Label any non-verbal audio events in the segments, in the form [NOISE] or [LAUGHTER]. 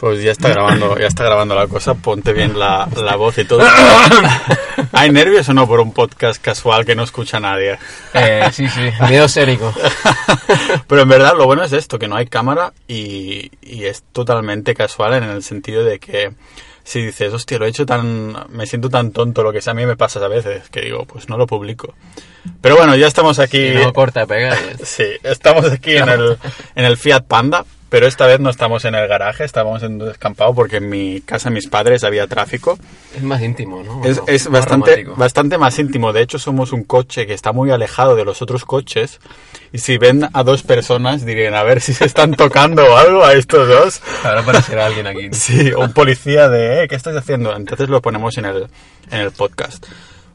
Pues ya está grabando, ya está grabando la cosa, ponte bien la, la voz y todo. ¿Hay nervios o no por un podcast casual que no escucha nadie? Eh, sí, sí, miedo escénico. Pero en verdad lo bueno es esto, que no hay cámara y, y es totalmente casual en el sentido de que si dices, hostia, lo he hecho tan, me siento tan tonto, lo que sea, a mí me pasa a veces, que digo, pues no lo publico. Pero bueno, ya estamos aquí. No corta, pega. Sí, estamos aquí en el, en el Fiat Panda, pero esta vez no estamos en el garaje, estamos en un descampado porque en mi casa, mis padres, había tráfico. Es más íntimo, ¿no? Es, No, es más bastante, romántico. bastante más íntimo. De hecho, somos un coche que está muy alejado de los otros coches. Y si ven a dos personas, dirían, a ver si se están tocando o algo a estos dos. Ahora aparecerá alguien aquí. [LAUGHS] Sí, un policía de, eh, ¿qué estás haciendo? Entonces lo ponemos en el, en el podcast.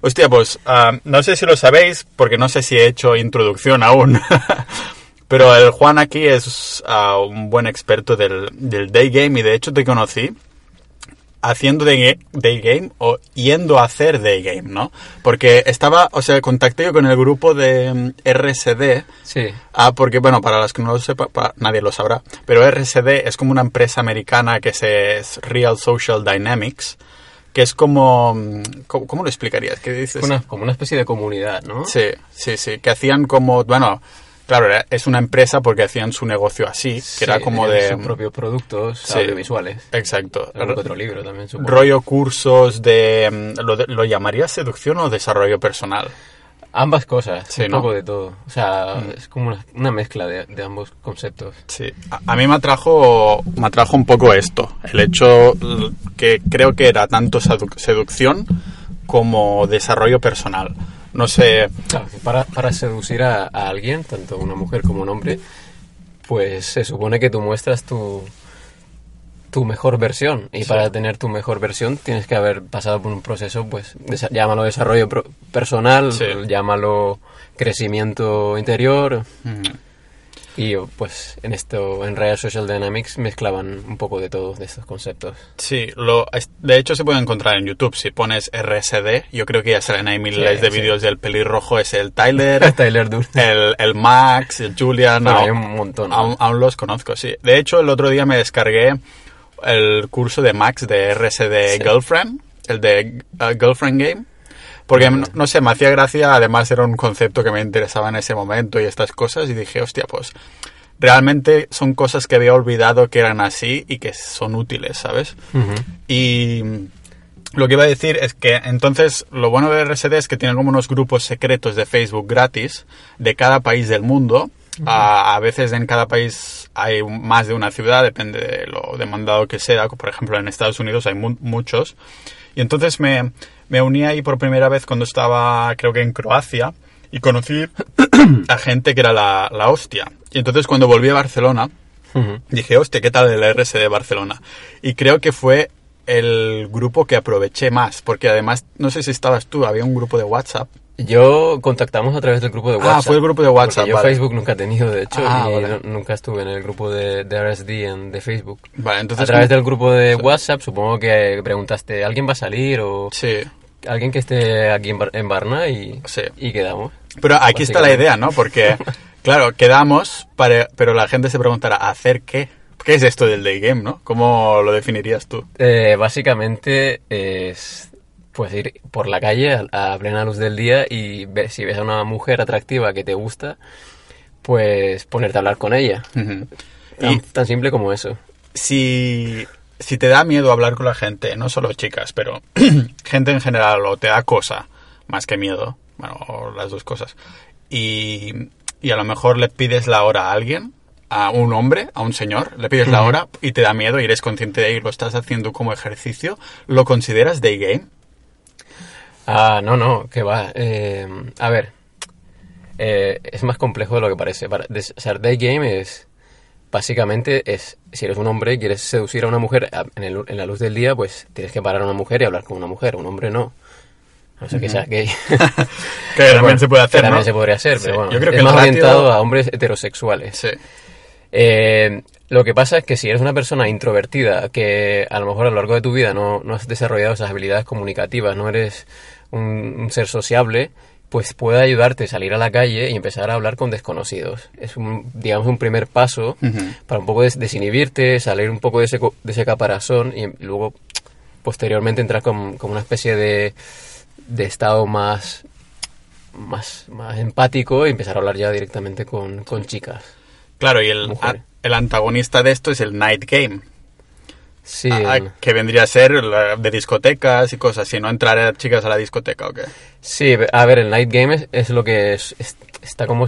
Hostia, pues ah, no sé si lo sabéis, porque no sé si he hecho introducción aún. [LAUGHS] Pero el Juan aquí es ah, un buen experto del, del day game y de hecho te conocí haciendo day, day game o yendo a hacer day game, ¿no? Porque estaba, o sea, contacté yo con el grupo de mm, RSD Sí. Ah, porque bueno, para los que no lo sepan, pa- nadie lo sabrá, pero RSD es como una empresa americana que se, es Real Social Dynamics, que es como... mm, ¿Cómo, cómo lo explicarías? ¿Qué dices? Una- como una especie de comunidad, ¿no? Sí, sí, sí, que hacían como... Bueno, claro, era- es una empresa porque hacían su negocio así, que era como de... Sus propios productos Sí. audiovisuales. Exacto. Otro libro también, supongo. Rollo cursos de... mm, ¿Lo, de- ¿Lo llamarías seducción o desarrollo personal? Ambas cosas, Sí, un ¿no? Mm. poco de todo. O sea, es como una, una mezcla de, de ambos conceptos. Sí, a, a mí me atrajo, me atrajo un poco esto, el hecho que creo que era tanto sedu- seducción como desarrollo personal. No sé, Claro, que para, para seducir a, a alguien, tanto una mujer como un hombre, pues se supone que tú muestras tu, tu mejor versión. Y para tener tu mejor versión tienes que haber pasado por un proceso, pues, desa- llámalo desarrollo pro- personal, Sí. llámalo crecimiento interior. mm, Y pues en esto, en Real Social Dynamics, mezclaban un poco de todos de estos conceptos. sí, lo, de hecho se puede encontrar en YouTube si pones RSD, yo creo que ya salen ahí miles Sí, de sí. vídeos del pelirrojo, es el [LAUGHS] Tyler, Tyler Durden. el, el Max, el Julian, Bueno, no, hay un montón. ¿no? Aún, aún los conozco, sí. De hecho, el otro día me descargué el curso de Max de RSD Sí. Girlfriend, el de uh, Girlfriend Game. Porque, no, no sé, me hacía gracia, además era un concepto que me interesaba en ese momento y estas cosas, y dije, hostia, pues realmente son cosas que había olvidado que eran así y que son útiles, ¿sabes? Ujú. Y lo que iba a decir es que entonces lo bueno de RSD es que tiene como unos grupos secretos de Facebook gratis de cada país del mundo. a, a veces en cada país hay más de una ciudad, depende de lo demandado que sea. Por ejemplo, en Estados Unidos hay mu- muchos. Y entonces me, me uní ahí por primera vez cuando estaba, creo que en Croacia, y conocí [COUGHS] a gente que era la, la hostia. Y entonces cuando volví a Barcelona. Dije, hostia, ¿qué tal el RS de Barcelona? Y creo que fue el grupo que aproveché más, porque además, no sé si estabas tú, había un grupo de WhatsApp. Yo contactamos a través del grupo de Ah, WhatsApp. fue el grupo de WhatsApp, yo vale. Facebook nunca he tenido, de hecho, Ah, y vale. nunca estuve en el grupo de, de RSD en, de Facebook. Vale, entonces... a través del grupo de WhatsApp, supongo que preguntaste, ¿alguien va a salir? O Sí, alguien que esté aquí en, Bar- en Varna y, Sí. y quedamos. pero aquí está la idea, ¿no? Porque, [LAUGHS] claro, quedamos, para, pero la gente se preguntará, ¿hacer qué? ¿Qué es esto del day game, no? ¿Cómo lo definirías tú? Eh, básicamente es pues ir por la calle a, a plena luz del día y ver si ves a una mujer atractiva que te gusta, pues ponerte a hablar con ella. Tan, Y tan simple como eso. si, si te da miedo hablar con la gente, no solo chicas, pero [CLEARS THROAT] gente en general, o te da cosa, más que miedo, bueno, o las dos cosas, y, y a lo mejor le pides la hora a alguien, a un hombre, a un señor, le pides la hora y te da miedo y eres consciente de ello lo estás haciendo como ejercicio, ¿lo consideras day game? Ah, no, no, que va. Eh, a ver, eh, es más complejo de lo que parece. Para, des- o sea, day game es, básicamente, es, si eres un hombre y quieres seducir a una mujer en, el- en la luz del día, pues tienes que parar a una mujer y hablar con una mujer. Un hombre no. No que sea gay. [LAUGHS] [LAUGHS] Que también bueno, se puede hacer, que También ¿no? se podría hacer, Sí, pero bueno. yo creo que es más ratio- orientado a hombres heterosexuales. Sí. Eh, lo que pasa es que si eres una persona introvertida, que a lo mejor a lo largo de tu vida no, no has desarrollado esas habilidades comunicativas, no eres un, un ser sociable, pues puede ayudarte a salir a la calle y empezar a hablar con desconocidos. Es un, digamos, un primer paso para un poco des- desinhibirte, salir un poco de ese, co- de ese caparazón y luego posteriormente entrar con, con una especie de, de estado más, más, más empático y empezar a hablar ya directamente con, con chicas. Claro, y el, el antagonista de esto es el night game, Sí, ah, en- que vendría a ser la- de discotecas y cosas así, no entrar a chicas a la discoteca, ¿o qué? Sí, a ver, el night game es, es lo que es- es- está como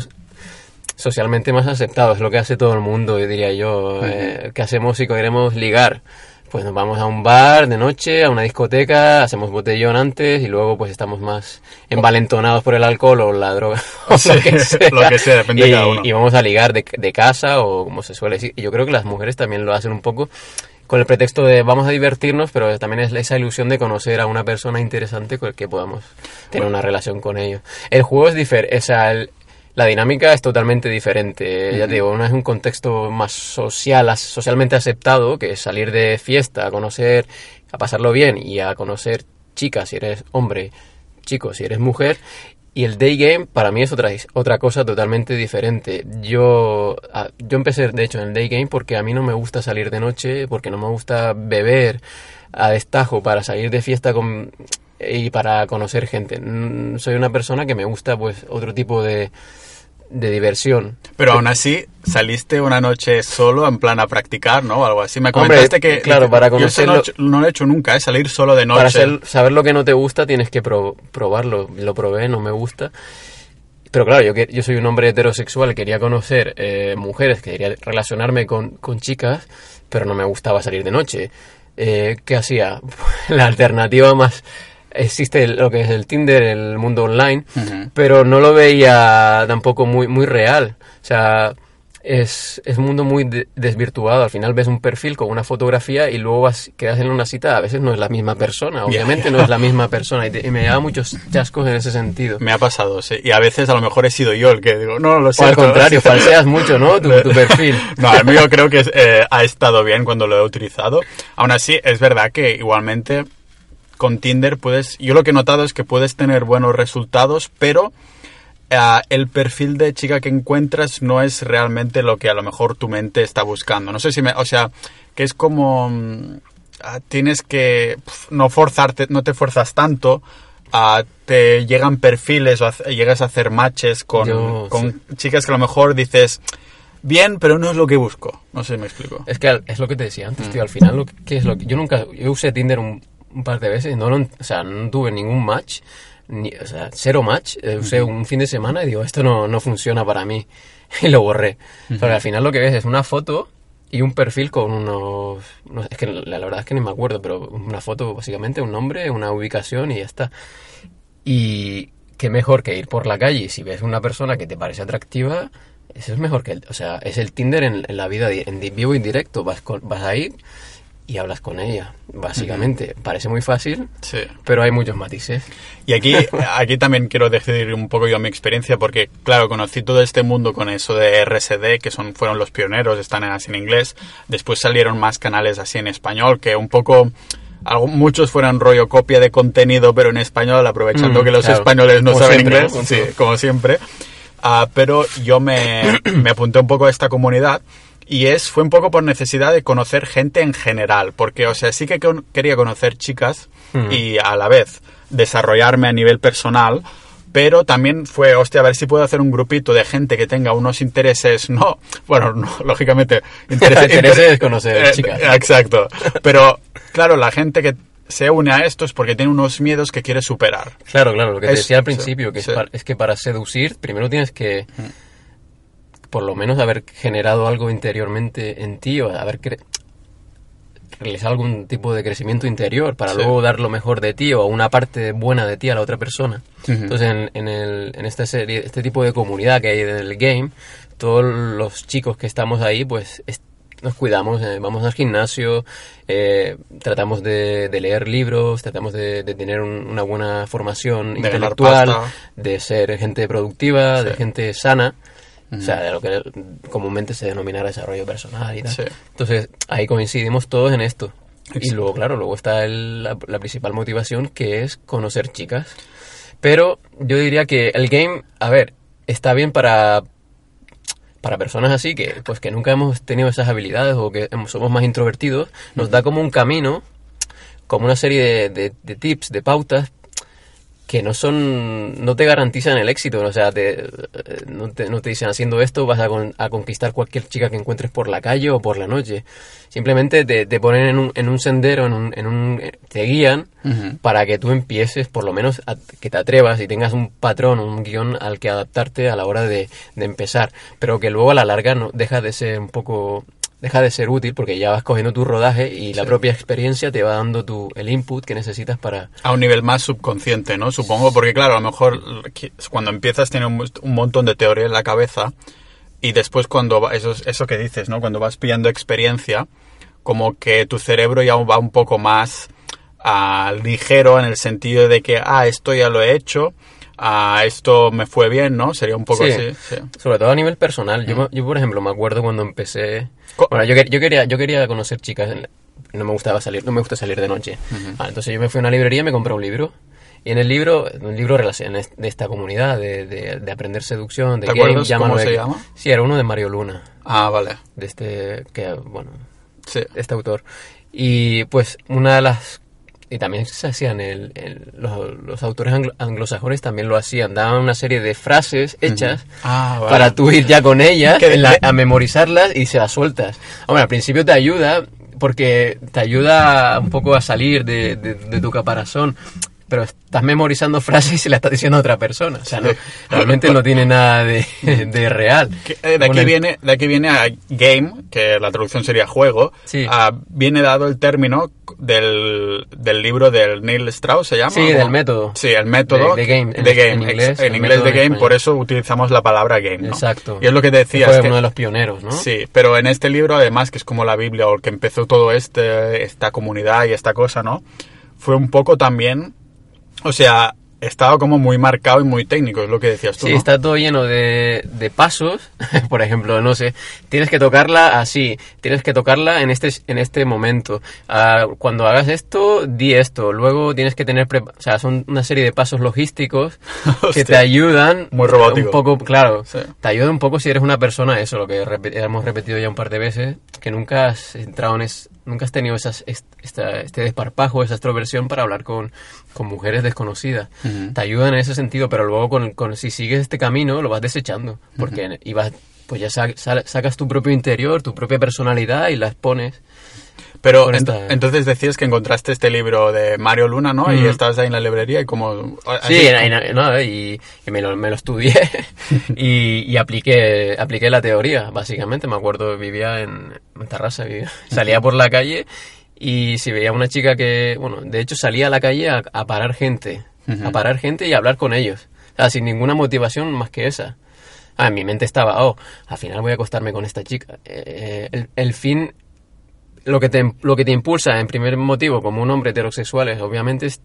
socialmente más aceptado, es lo que hace todo el mundo, diría yo. Eh, ¿Qué hacemos si queremos ligar? Pues nos vamos a un bar de noche, a una discoteca, hacemos botellón antes y luego pues estamos más envalentonados por el alcohol o la droga. [LAUGHS] o Sí, lo que sea. [LAUGHS] lo que sea, depende de y, cada uno. y vamos a ligar de, de casa o como se suele decir. Y yo creo que las mujeres también lo hacen un poco con el pretexto de vamos a divertirnos, pero también es esa ilusión de conocer a una persona interesante con el que podamos tener una relación con ellos. El juego es diferente, o sea, el- la dinámica es totalmente diferente. Ya te digo, uno es un contexto más social, socialmente aceptado, que es salir de fiesta, a conocer, a pasarlo bien y a conocer chicas si eres hombre, chicos si eres mujer. Y el day game para mí es otra, otra cosa totalmente diferente. Yo, yo empecé, de hecho, en el day game porque a mí no me gusta salir de noche, porque no me gusta beber a destajo para salir de fiesta con, y para conocer gente. Soy una persona que me gusta pues otro tipo de, de diversión. Pero aún así, saliste una noche solo, en plan a practicar, ¿no? Algo así. Me Hombre, comentaste que... claro, para yo eso no, conocerlo- he hecho- no lo he hecho nunca, ¿eh? Salir solo de noche. Para ser- saber lo que no te gusta tienes que pro- probarlo. Lo probé, no me gusta. Pero claro, yo, yo soy un hombre heterosexual, quería conocer eh, mujeres, quería relacionarme con, con chicas, pero no me gustaba salir de noche. Eh, ¿Qué hacía? [LAUGHS] La alternativa más... Existe lo que es el Tinder, el mundo online, Ujú. pero no lo veía tampoco muy, muy real. O sea, es, es un mundo muy de- desvirtuado. Al final ves un perfil con una fotografía y luego vas, quedas en una cita. A veces no es la misma persona, obviamente no es la misma persona. Y, te- y me da muchos chascos en ese sentido. Me ha pasado, sí. Y a veces a lo mejor he sido yo el que digo, no, lo O sé. al contrario, [LAUGHS] falseas mucho, ¿no? Tu, tu perfil. [LAUGHS] No, el mío creo que es, eh, ha estado bien cuando lo he utilizado. Aún así, es verdad que igualmente con Tinder puedes... Yo lo que he notado es que puedes tener buenos resultados, pero eh, el perfil de chica que encuentras no es realmente lo que a lo mejor tu mente está buscando. No sé si me... O sea, que es como... mm, ah, Tienes que pf, no forzarte, no te fuerzas tanto. ah, te llegan perfiles o llegas a hacer matches con, Yo, con chicas que a lo mejor dices bien, pero no es lo que busco. No sé si me explico. Es que es lo que te decía antes, tío. Al final, lo que, ¿qué es lo que, yo nunca... Yo usé Tinder un, un par de veces, no, o sea, no tuve ningún match. Ni, o sea, cero match. Eh, usé un fin de semana y digo, esto no, no funciona para mí. [LAUGHS] Y lo borré. Pero al final lo que ves es una foto y un perfil con unos... no es que la, la verdad es que ni me acuerdo, pero una foto básicamente, un nombre, una ubicación y ya está. Y qué mejor que ir por la calle y si ves una persona que te parece atractiva, eso es mejor que el, o sea, es el Tinder en, en la vida en vivo y directo, vas con, vas ahí y hablas con ella, básicamente. Parece muy fácil, Sí. pero hay muchos matices. Y aquí, [LAUGHS] aquí también quiero decir un poco yo mi experiencia, porque claro, conocí todo este mundo con eso de RSD, que son, fueron los pioneros, están así en inglés. Después salieron más canales así en español, que un poco, algo- muchos fueron rollo copia de contenido, pero en español, aprovechando Mm, que los claro. españoles no Como saben siempre, inglés. ¿no? Sí, como siempre. Ah, pero yo me, me apunté un poco a esta comunidad y es fue un poco por necesidad de conocer gente en general, porque o sea, sí que con- quería conocer chicas Mm. y a la vez desarrollarme a nivel personal, pero también fue, hostia, a ver si puedo hacer un grupito de gente que tenga unos intereses, [LAUGHS] no, bueno, no, lógicamente, [LAUGHS] Intereses es conocer [LAUGHS] eh, chicas. Exacto, pero claro, la gente que se une a esto es porque tiene unos miedos que quiere superar. Claro, claro, lo que te decía al sí, principio, que sí. es, para, es que para seducir, primero tienes que por lo menos haber generado algo interiormente en ti o haber cre- realizado algún tipo de crecimiento interior para Sí. luego dar lo mejor de ti o una parte buena de ti a la otra persona. Entonces, en, en, el, en esta serie, este tipo de comunidad que hay en el game, todos los chicos que estamos ahí, pues es- nos cuidamos, eh, vamos al gimnasio, eh, tratamos de, de leer libros, tratamos de, de tener un- una buena formación De intelectual, de ser gente productiva, de gente sana. O sea, de lo que comúnmente se denomina desarrollo personal y tal. Sí. Entonces, ahí coincidimos todos en esto. Y luego, claro, luego está el- la, la principal motivación que es conocer chicas. Pero yo diría que el game, a ver, está bien para para personas así que pues que nunca hemos tenido esas habilidades o que somos más introvertidos, nos da como un camino, como una serie de, de- de tips, de pautas que no son no te garantizan el éxito o sea te, no, te, no te dicen haciendo esto vas a, con- a conquistar cualquier chica que encuentres por la calle o por la noche simplemente te, te ponen en un, en un sendero en un, en un eh, te guían para que tú empieces por lo menos a- que te atrevas y tengas un patrón un guion al que adaptarte a la hora de, de empezar pero que luego a la larga no deja de ser un poco deja de ser útil porque ya vas cogiendo tu rodaje y la propia experiencia te va dando tu, el input que necesitas para A un nivel más subconsciente, ¿no? Supongo, porque claro, a lo mejor cuando empiezas tienes un, un montón de teoría en la cabeza y después cuando eso, es- eso que dices, ¿no? Cuando vas pillando experiencia, como que tu cerebro ya va un poco más ah, ligero en el sentido de que, ah, esto ya lo he hecho, ah, esto me fue bien, ¿no? Sería un poco Sí. así. sí. Sobre todo a nivel personal. Yo, me- yo, por ejemplo, me acuerdo cuando empecé... Co- Bueno, yo, yo, quería, yo quería conocer chicas. No me gustaba salir, no me gusta salir de noche. Ah, entonces yo me fui a una librería y me compré un libro. Y en el libro, un libro de esta comunidad, de, de, de aprender seducción, de ¿Te llámalo cómo se llama? Sí, era uno de Mario Luna, Ah, vale. de este, que, bueno, Sí. este autor. Y pues una de las... Y también se hacían, el, el- los, los autores anglo- anglosajones también lo hacían, daban una serie de frases hechas Ah, vale. para tú ir ya con ellas la- a memorizarlas y se las sueltas. Hombre, al principio te ayuda porque te ayuda un poco a salir de, de- de tu caparazón. Pero estás memorizando frases y se las estás diciendo a otra persona. O sea, no, realmente no tiene nada de, de real. Eh, de, aquí Bueno, viene, de aquí viene a game, que la traducción sería juego. Sí. Ah, viene dado el término del, del libro del Neil Strauss, ¿se llama? Sí, del método. Sí, el método. De- de game, en- de game, en inglés, en inglés método de en game, por eso utilizamos la palabra game, ¿no? Exacto. Y es lo que decías. Fue que- uno de los pioneros, ¿no? Sí, pero en este libro, además, que es como la Biblia o el que empezó todo este, esta comunidad y esta cosa, ¿no? Fue un poco también, o sea, estaba como muy marcado y muy técnico, es lo que decías tú, Sí, ¿no? está todo lleno de, de pasos. [LAUGHS] Por ejemplo, no sé, tienes que tocarla así, tienes que tocarla en este, en este momento. Ah, cuando hagas esto, di esto. Luego tienes que tener, o sea, son una serie de pasos logísticos [LAUGHS] que te ayudan. Muy robótico. Un poco, claro, Sí. te ayuda un poco si eres una persona, eso, lo que hemos repetido ya un par de veces, que nunca has entrado en es, nunca has tenido esas, est- esta- este desparpajo, esa extroversión para hablar con, con mujeres desconocidas. Te ayudan en ese sentido, pero luego con, con- si sigues este camino lo vas desechando, porque y vas, pues ya sa- sa- sacas tu propio interior, tu propia personalidad y la expones. Pero Con ent- esta- entonces decías que encontraste este libro de Mario Luna, ¿no? Y estabas ahí en la librería y como... Sí, no, y- y me, lo, me lo estudié [LAUGHS] y, y apliqué, apliqué la teoría, básicamente. Me acuerdo, vivía en, en Tarrasa, vivía. [LAUGHS] salía por la calle y si veía una chica que, bueno, de hecho salía a la calle a, a parar gente, a parar gente y a hablar con ellos. O sea, sin ninguna motivación más que esa. Ah, en mi mente estaba, oh, al final voy a acostarme con esta chica. Eh, el, el fin lo que te lo que te impulsa en primer motivo como un hombre heterosexual es obviamente es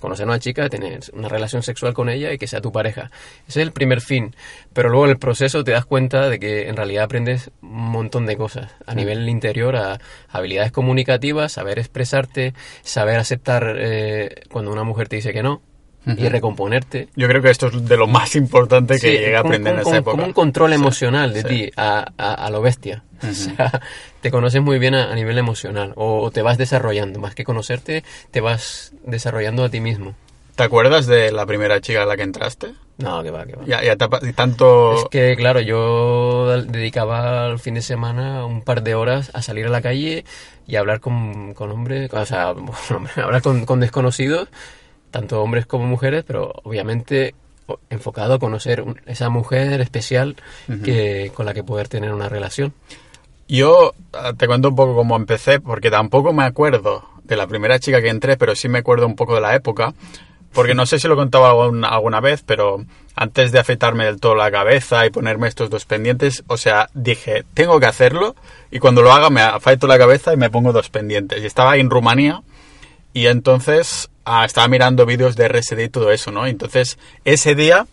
conocer a una chica, tener una relación sexual con ella y que sea tu pareja. Ese es el primer fin. Pero luego en el proceso te das cuenta de que en realidad aprendes un montón de cosas a nivel interior, a habilidades comunicativas, saber expresarte, saber aceptar eh, cuando una mujer te dice que no y Ujú. recomponerte. Yo creo que esto es de lo más importante que Sí, llegué a aprender en como- esa época. Como un control Sí, emocional de sí. ti a, a- a lo bestia. [LAUGHS] O sea, te conoces muy bien a, a nivel emocional o, te vas desarrollando. Más que conocerte, te vas desarrollando a ti mismo. ¿Te acuerdas de la primera chica a la que entraste? No, que va, que va. Ya, ya te y tanto... Es que, claro, yo dedicaba el fin de semana un par de horas a salir a la calle y hablar con, con hombres, o sea, [LAUGHS] bueno, hablar con, con desconocidos, tanto hombres como mujeres, pero obviamente enfocado a conocer un- esa mujer especial que, con la que poder tener una relación. Yo ah, te cuento un poco cómo empecé, porque tampoco me acuerdo de la primera chica que entré, pero sí me acuerdo un poco de la época. Porque no sé si lo contaba algún- alguna vez, pero antes de afeitarme del todo la cabeza y ponerme estos dos pendientes, o sea, dije, tengo que hacerlo y cuando lo haga me afeito la cabeza y me pongo dos pendientes. Y estaba en Rumanía y entonces ah, estaba mirando vídeos de RSD y todo eso, ¿no? Entonces ese día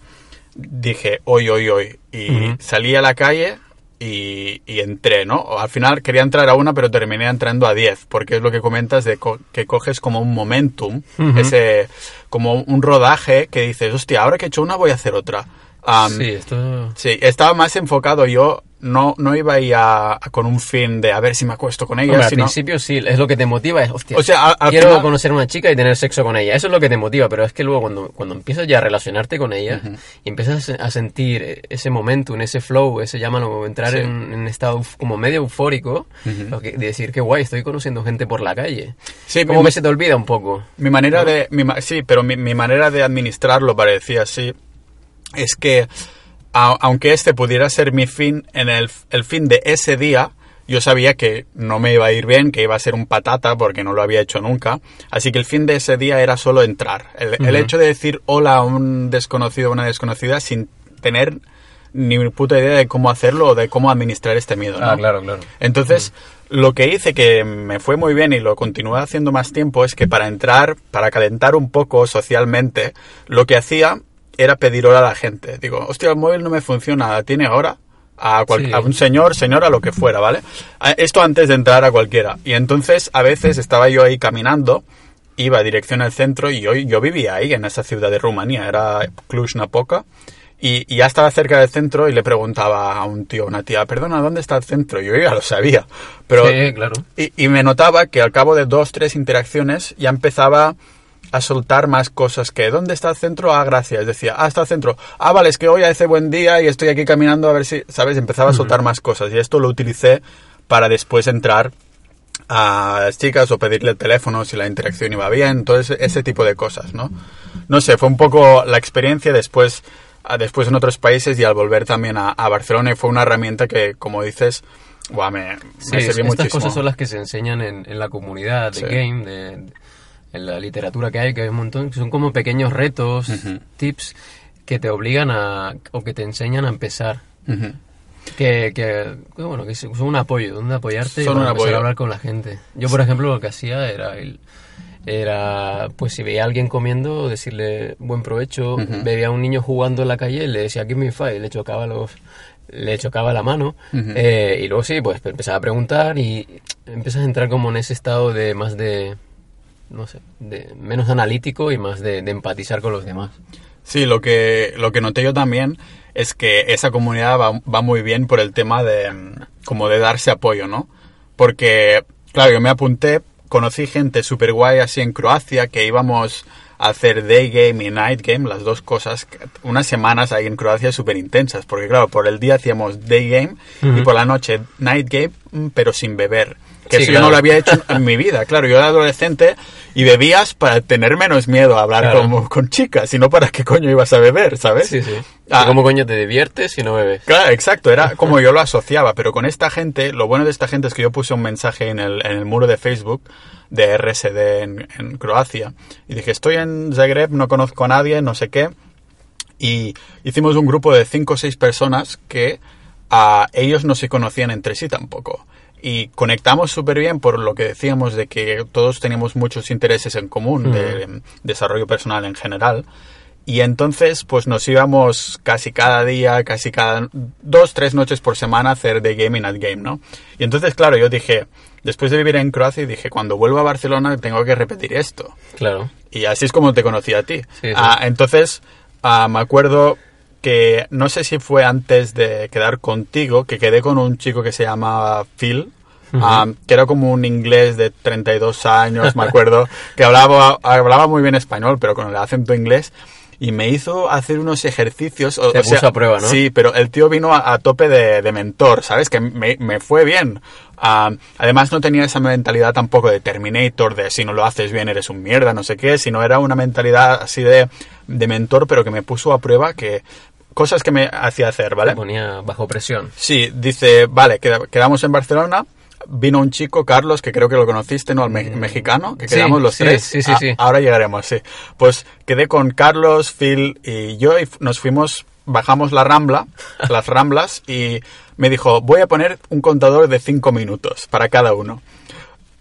dije, hoy, hoy, hoy. Y Ujú. salí a la calle y, y entré, ¿no? Al final quería entrar a una, pero terminé entrando a 10, porque es lo que comentas de co- que coges como un momentum, Ujú. ese como un rodaje que dices, hostia, ahora que he hecho una voy a hacer otra. Am, sí, esto... Sí, estaba más enfocado yo, no, no iba ahí a, a- con un fin de a ver si me acuesto con ella, Hombre, al sino... principio sí, es lo que te motiva, es, hostia, O sea, a- al quiero final- conocer a una chica y tener sexo con ella. Eso es lo que te motiva, pero es que luego cuando, cuando empiezas ya a relacionarte con ella y empiezas a sentir ese momentum, ese flow, ese llámalo, entrar Sí. en un estado como medio eufórico, lo que- de decir que guay, estoy conociendo gente por la calle. Sí, como mi- que se te olvida un poco. Mi manera de... mi sí, pero mi, mi manera de administrarlo parecía así. Es que, a- aunque este pudiera ser mi fin, en el, el fin de ese día, yo sabía que no me iba a ir bien, que iba a ser un patata porque no lo había hecho nunca. Así que el fin de ese día era solo entrar. El, hecho de decir hola a un desconocido o una desconocida sin tener ni puta idea de cómo hacerlo o de cómo administrar este miedo. ¿no? Ah, claro, claro. Entonces, lo que hice que me fue muy bien y lo continué haciendo más tiempo es que para entrar, para calentar un poco socialmente, lo que hacía era pedir hora a la gente. Digo, hostia, el móvil no me funciona, ¿tiene hora? A, cual- Sí. a un señor, señora, lo que fuera, ¿vale? A- Esto antes de entrar a cualquiera. Y entonces, a veces estaba yo ahí caminando, iba dirección al centro y yo, yo vivía ahí, en esa ciudad de Rumanía, era Cluj-Napoca. Y, y ya estaba cerca del centro y le preguntaba a un tío, a una tía, perdona, ¿dónde está el centro? Yo ya lo sabía. Pero, Sí, claro. y, y me notaba que al cabo de dos, tres interacciones ya empezaba a soltar más cosas que ¿dónde está el centro? Ah, gracias. Decía, ah, está el centro. Ah, vale, es que hoy hace buen día y estoy aquí caminando a ver si, ¿sabes? Empezaba a soltar más cosas y esto lo utilicé para después entrar a las chicas o pedirle el teléfono si la interacción iba bien, todo ese, tipo de cosas, ¿no? No sé, fue un poco la experiencia después, a- después en otros países y al volver también a, a Barcelona y fue una herramienta que, como dices, buah, me, Sí, sirvió estas muchísimo. cosas son las que se enseñan en, en la comunidad de Sí. game, de, en la literatura que hay, que hay un montón, que son como pequeños retos, Ujú. tips que te obligan a, o que te enseñan a empezar. Ujú. Que, que, que bueno, que son un apoyo, donde apoyarte y Son para un empezar apoyo. a hablar con la gente. Yo, por ejemplo, lo que hacía era, el- era pues si veía a alguien comiendo, decirle buen provecho, Ujú. veía a un niño jugando en la calle, le decía give me five, le chocaba los le chocaba la mano Ujú. eh, y luego sí, pues empezaba a preguntar y empiezas a entrar como en ese estado de más de no sé, de menos analítico y más de, de empatizar con los demás. Sí, lo que, lo que noté yo también es que esa comunidad va, va muy bien por el tema de, mm, como de darse apoyo, ¿no? Porque, claro, yo me apunté, conocí gente súper guay así en Croacia que íbamos a hacer day game y night game, las dos cosas, unas semanas ahí en Croacia súper intensas, porque claro, por el día hacíamos day game y por la noche night game, mm, pero sin beber. Que Sí, eso yo claro. no lo había hecho en, mi vida, claro, yo era adolescente y bebías para tener menos miedo a hablar Claro. como con chicas, y no para qué coño ibas a beber, ¿sabes? Sí, sí. Ah. ¿Y ¿Cómo coño te diviertes si no bebes? Claro, exacto, era como yo lo asociaba, pero con esta gente, lo bueno de esta gente es que yo puse un mensaje en el, en el muro de Facebook de RSD en, en Croacia y dije, estoy en Zagreb, no conozco a nadie, no sé qué, y hicimos un grupo de cinco o seis personas que a ellos no se conocían entre sí tampoco. Y conectamos súper bien por lo que decíamos de que todos teníamos muchos intereses en común de mm, desarrollo personal en general. Y entonces, pues nos íbamos casi cada día, casi cada dos, tres noches por semana a hacer de gaming at game, ¿no? Y entonces, claro, yo dije, después de vivir en Croacia, dije, cuando vuelva a Barcelona tengo que repetir esto. Claro. Y así es como te conocí a ti. Sí, sí. Ah, entonces, ah, me acuerdo que no sé si fue antes de quedar contigo, que quedé con un chico que se llamaba Phil. ah, que era como un inglés de 32 años, me acuerdo, [LAUGHS] que hablaba, hablaba muy bien español, pero con el acento inglés, y me hizo hacer unos ejercicios. O, Te o sea, puso a prueba, ¿no? Sí, pero el tío vino a, a tope de, de mentor, ¿sabes? Que me, me fue bien. Ah, además no tenía esa mentalidad tampoco de Terminator, de si no lo haces bien eres un mierda, no sé qué, sino era una mentalidad así de, de mentor, pero que me puso a prueba que cosas que me hacía hacer, ¿vale? Te ponía bajo presión. Sí, dice, vale, queda- quedamos en Barcelona. Vino un chico, Carlos, que creo que lo conociste, ¿no? El me- mexicano, que Mm. Sí, quedamos los sí, tres. sí, sí, Ah, sí. Ahora llegaremos, sí. Pues quedé con Carlos, Phil y yo y nos fuimos, bajamos la rambla, las ramblas, y me dijo, voy a poner un contador de cinco minutos para cada uno.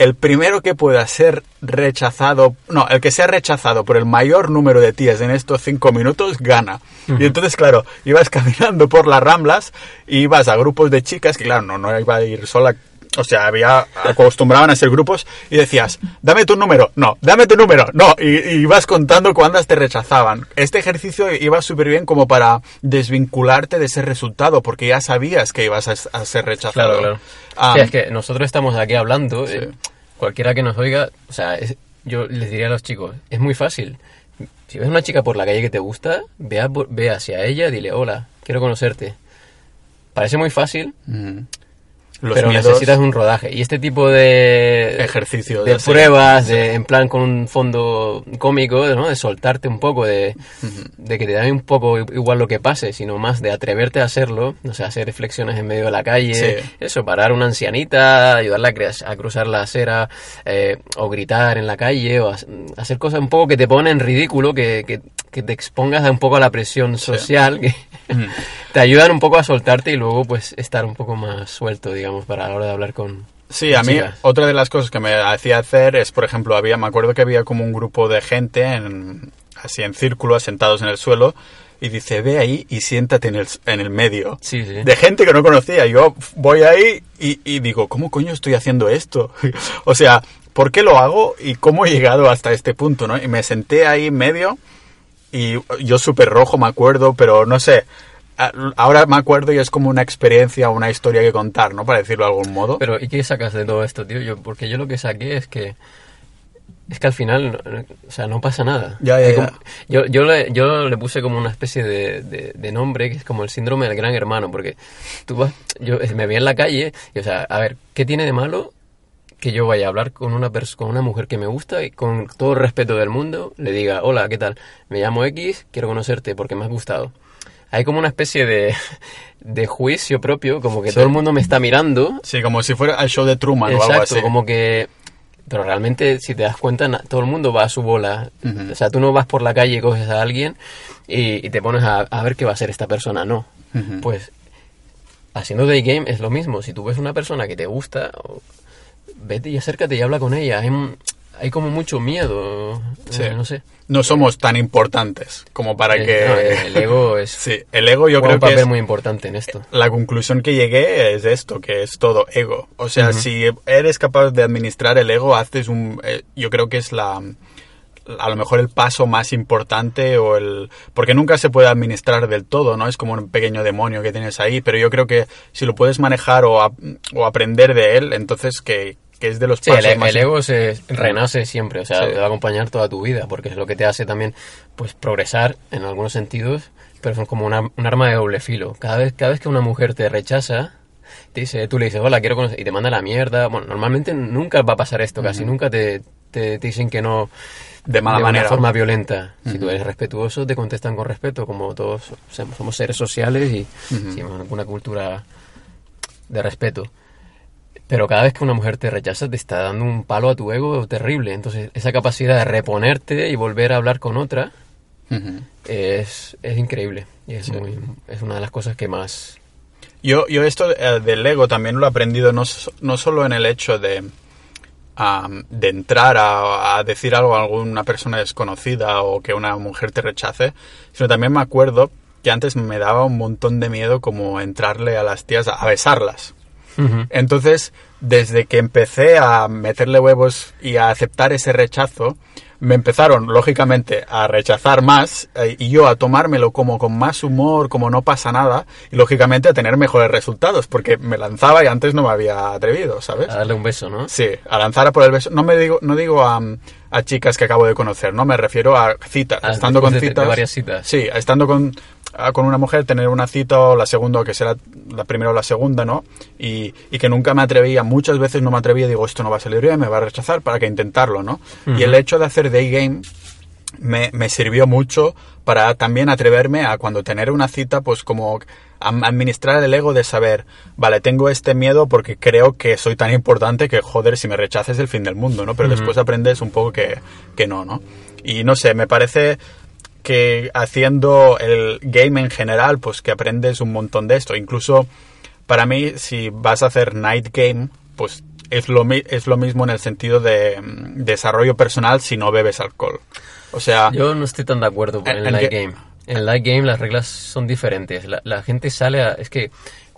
El primero que pueda ser rechazado, no, el que sea rechazado por el mayor número de tías en estos cinco minutos, gana. Y entonces, claro, ibas [LAUGHS] caminando por las ramblas y ibas a grupos de chicas, que claro, no, no iba a ir sola, o sea, había, acostumbraban a ser grupos y decías, dame tu número, no, dame tu número, no, y, y ibas contando cuántas te rechazaban. Este ejercicio iba súper bien como para desvincularte de ese resultado, porque ya sabías que ibas a, a ser rechazado. Claro, claro. Ah, Sí, es que nosotros estamos aquí hablando, eh, cualquiera que nos oiga, o sea, es- yo les diría a los chicos, es muy fácil. Si ves una chica por la calle que te gusta, ve, a- ve hacia ella, dile, hola, quiero conocerte. Parece muy fácil, mm, los pero miedos- necesitas un rodaje. Y este tipo de Ejercicio de pruebas, de, en plan con un fondo cómico, ¿no? de soltarte un poco, de, de que te da un poco igual lo que pase, sino más de atreverte a hacerlo, o sea, hacer reflexiones en medio de la calle, Sí. eso, parar a una ancianita, ayudarla a, a cruzar la acera, eh, o gritar en la calle, o ha- hacer cosas un poco que te ponen en ridículo, que, que, que te expongas a un poco a la presión social, que te ayudan un poco a soltarte y luego pues estar un poco más suelto, digamos, para la hora de hablar con... Sí, a mí chicas. otra de las cosas que me hacía hacer es, por ejemplo, había, me acuerdo que había como un grupo de gente en- así en círculo, sentados en el suelo, y dice, ve ahí y siéntate en el, en el medio. Sí, sí. De gente que no conocía. Yo voy ahí y, y digo, ¿cómo coño estoy haciendo esto? [LAUGHS] o sea, ¿por qué lo hago y cómo he llegado hasta este punto? ¿no? Y me senté ahí en medio y yo súper rojo me acuerdo, pero no sé. Ahora me acuerdo y es como una experiencia, una historia que contar, ¿no? Para decirlo de algún modo. Pero, ¿y qué sacas de todo esto, tío? Yo, porque yo lo que saqué es que. Es que al final, no- o sea, no pasa nada. Ya, ya, Es ya. como- yo, yo, le, yo le puse como una especie de, de- de nombre que es como el síndrome del gran hermano, porque tú vas, yo me vi en la calle y, o sea, a ver, ¿qué tiene de malo que yo vaya a hablar con una, con una mujer que me gusta y con todo el respeto del mundo le diga, hola, ¿qué tal? Me llamo X, quiero conocerte porque me has gustado. Hay como una especie de, [LAUGHS] de juicio propio, como que todo el mundo me está mirando Sí, como si fuera el show de Truman o algo así. como que... Pero realmente, si te das cuenta, todo el mundo va a su bola. O sea, tú no vas por la calle y coges a alguien y, y te pones a, a ver qué va a hacer esta persona. No. Pues, haciendo day game es lo mismo. Si tú ves una persona que te gusta, vete y acércate y habla con ella. Hay como mucho miedo. Sí. eh, no sé. No somos tan importantes como para Eh, que... no, el ego [LAUGHS] es Sí, el ego yo creo un que papel es... muy importante en esto. La conclusión que llegué es esto, que es todo ego. O sea, si eres capaz de administrar el ego, haces un... eh, yo creo que es la... A lo mejor el paso más importante o el... Porque nunca se puede administrar del todo, ¿no? Es como un pequeño demonio que tienes ahí, pero yo creo que si lo puedes manejar o, ap- o aprender de él, entonces que, que es de los Sí, pasos el, más el ego se renace siempre, o sea, Sí. te va a acompañar toda tu vida, porque es lo que te hace también, pues, progresar en algunos sentidos, pero son como una- un arma de doble filo. Cada vez, cada vez que una mujer te rechaza, te dice, tú le dices, hola, quiero conocer, y te manda a la mierda. Bueno, normalmente nunca va a pasar esto, casi nunca te, te, te dicen que no de mala de manera. una forma violenta. Si tú eres respetuoso, te contestan con respeto, como todos somos, somos seres sociales y seguimos una cultura de respeto. Pero cada vez que una mujer te rechaza, te está dando un palo a tu ego terrible. Entonces, esa capacidad de reponerte y volver a hablar con otra es, es increíble. Y es, muy, es una de las cosas que más... Yo, yo esto eh, del ego también lo he aprendido no, no solo en el hecho de, de entrar a, a decir algo a alguna persona desconocida o que una mujer te rechace, sino también me acuerdo que antes me daba un montón de miedo como entrarle a las tías a, a. Entonces, desde que empecé a meterle huevos y a aceptar ese rechazo, me empezaron, lógicamente, a rechazar más eh, y yo a tomármelo como con más humor, como no pasa nada, y lógicamente a tener mejores resultados, porque me lanzaba y antes no me había atrevido, ¿sabes? A darle un beso, ¿no? Sí, a lanzar a por el beso. No me digo, no digo a, a chicas que acabo de conocer, no me refiero a citas, Ah, estando con de citas. varias citas. Sí, estando con, a- con una mujer, tener una cita o la segunda, o que será la primera o la segunda, ¿no? Y, y que nunca me atrevía, muchas veces no me atrevía, digo, esto no va a salir bien, me va a rechazar, para que intentarlo, ¿no? Y el hecho de hacer day game me, me sirvió mucho para también atreverme a cuando tener una cita, pues como administrar el ego de saber, vale, tengo este miedo porque creo que soy tan importante que, joder, si me rechazas es el fin del mundo, ¿no? Pero después aprendes un poco que, que no, ¿no? Y no sé, me parece que haciendo el game en general, pues que aprendes un montón de esto. Incluso para mí, si vas a hacer night game, pues es lo, mi- es lo mismo en el sentido de mm, desarrollo personal si no bebes alcohol. O sea, Yo no estoy tan de acuerdo con En- el que- game. En el light game las reglas son diferentes. La, la gente sale a... Es que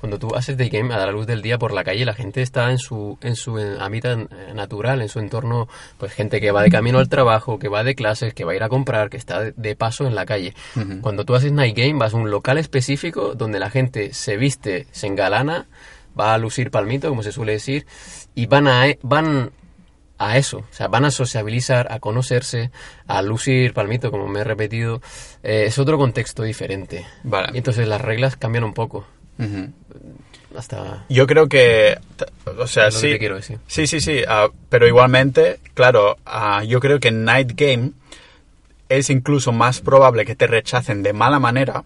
cuando tú haces day game a la luz del día por la calle, la gente está en su, en su hábitat natural, en su entorno, pues gente que va de camino al trabajo, que va de clases, que va a ir a comprar, que está de, paso en la calle. Cuando tú haces night game vas a un local específico donde la gente se viste, se engalana, va a lucir palmito, como se suele decir, y van a, van a eso. O sea, van a sociabilizar, a conocerse, a lucir palmito, como me he repetido. Eh, es otro contexto diferente. Vale. Y entonces las reglas cambian un poco. Hasta... yo creo que, o sea, que sí, te quiero decir. sí, sí, sí, ah, pero igualmente, claro, ah, yo creo que en Night Game es incluso más probable que te rechacen de mala manera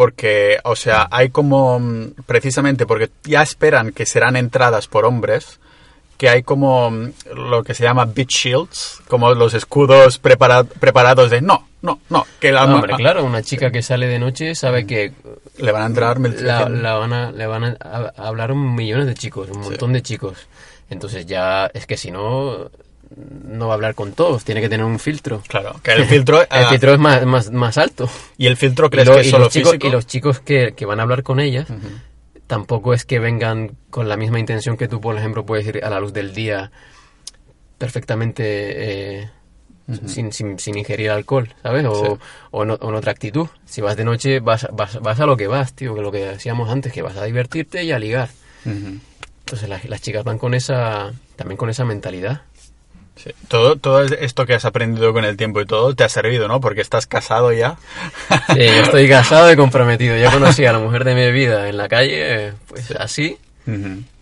porque, o sea, hay como, mm, precisamente porque ya esperan que serán entradas por hombres, que hay como mm, lo que se llama beach shields, como los escudos prepara- preparados de no, no, no, que la, No, hombre, claro, una chica que sale de noche sabe que le van a entrar la, 1300. la van a, le van a, a- hablar un millones de chicos, un montón de chicos. Entonces ya, es que si no, no va a hablar con todos, tiene que tener un filtro. Claro, que el filtro, [LAUGHS] El ah, filtro es más, más, más alto. y el filtro Y, crees lo- que es y solo los chicos, físico. y los chicos que, que van a hablar con ellas tampoco es que vengan con la misma intención que tú, por ejemplo, puedes ir a la luz del día perfectamente eh, sin, sin, sin ingerir alcohol, ¿sabes? O, Sí. o, en, o en otra actitud. Si vas de noche, vas, vas, vas a lo que vas, tío, que lo que decíamos antes, que vas a divertirte y a ligar. Entonces las, las chicas van con esa, también con esa mentalidad. Sí. Todo, todo esto que has aprendido con el tiempo y todo te ha servido, ¿no? Porque estás casado ya. Sí, yo estoy casado y comprometido. Ya conocí a la mujer de mi vida en la calle, pues así.